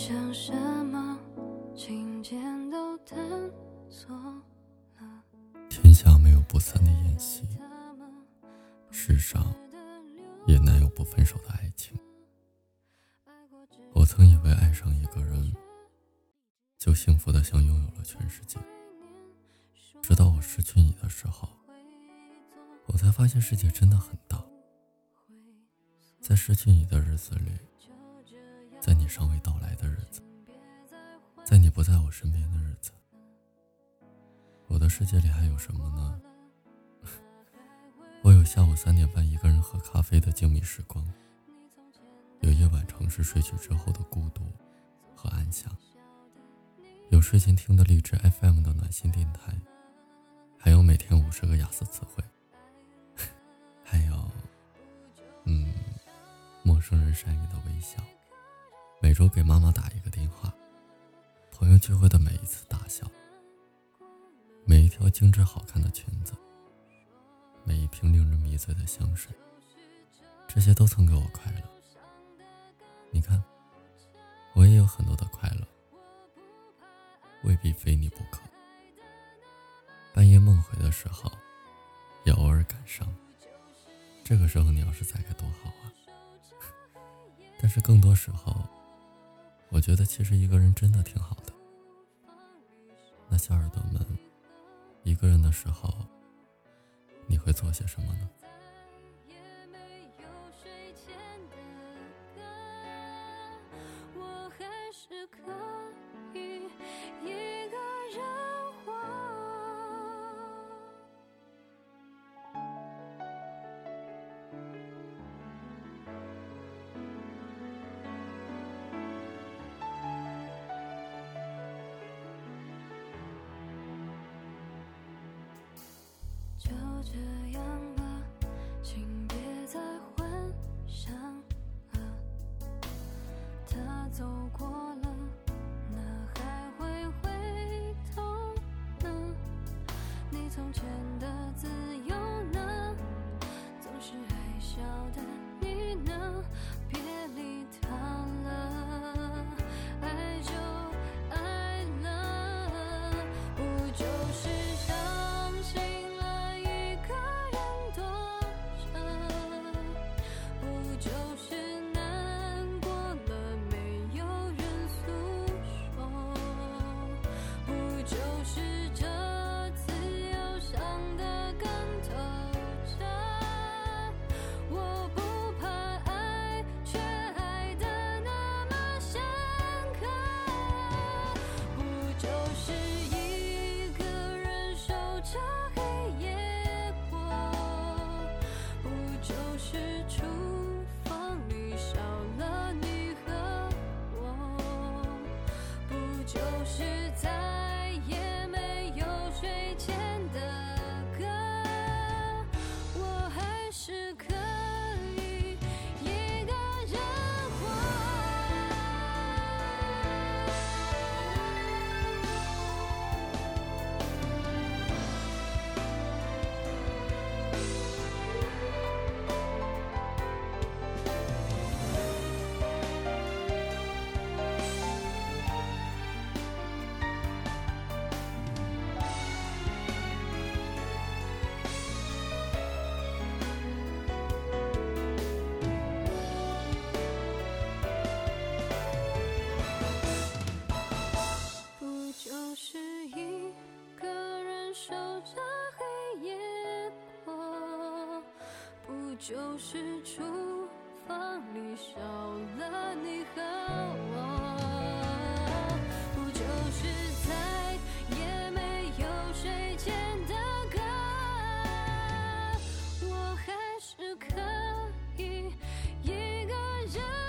想什么，琴键都探索了。天下没有不散的宴席，世上也难有不分手的爱情。我曾以为爱上一个人，就幸福的像拥有了全世界。直到我失去你的时候，我才发现世界真的很大。在失去你的日子里，在你尚未到来的日子，在你不在我身边的日子，我的世界里还有什么呢？我有下午三点半一个人喝咖啡的静谧时光，有夜晚城市睡去之后的孤独和安详，有睡前听的励志 FM 的暖心电台，还有每天五十个雅思词汇，还有，嗯。陌生人善意的微笑，每周给妈妈打一个电话，朋友聚会的每一次大笑，每一条精致好看的裙子，每一瓶令人迷醉的香水，这些都曾给我快乐。你看，我也有很多的快乐，未必非你不可。半夜梦回的时候，也偶尔感伤。这个时候你要是在该多好啊！但是更多时候，我觉得其实一个人真的挺好的。那小耳朵们，一个人的时候，你会做些什么呢？你从守着黑夜过，不就是厨房里少了你和我，不就是再也没有睡前的歌，我还是可以一个人。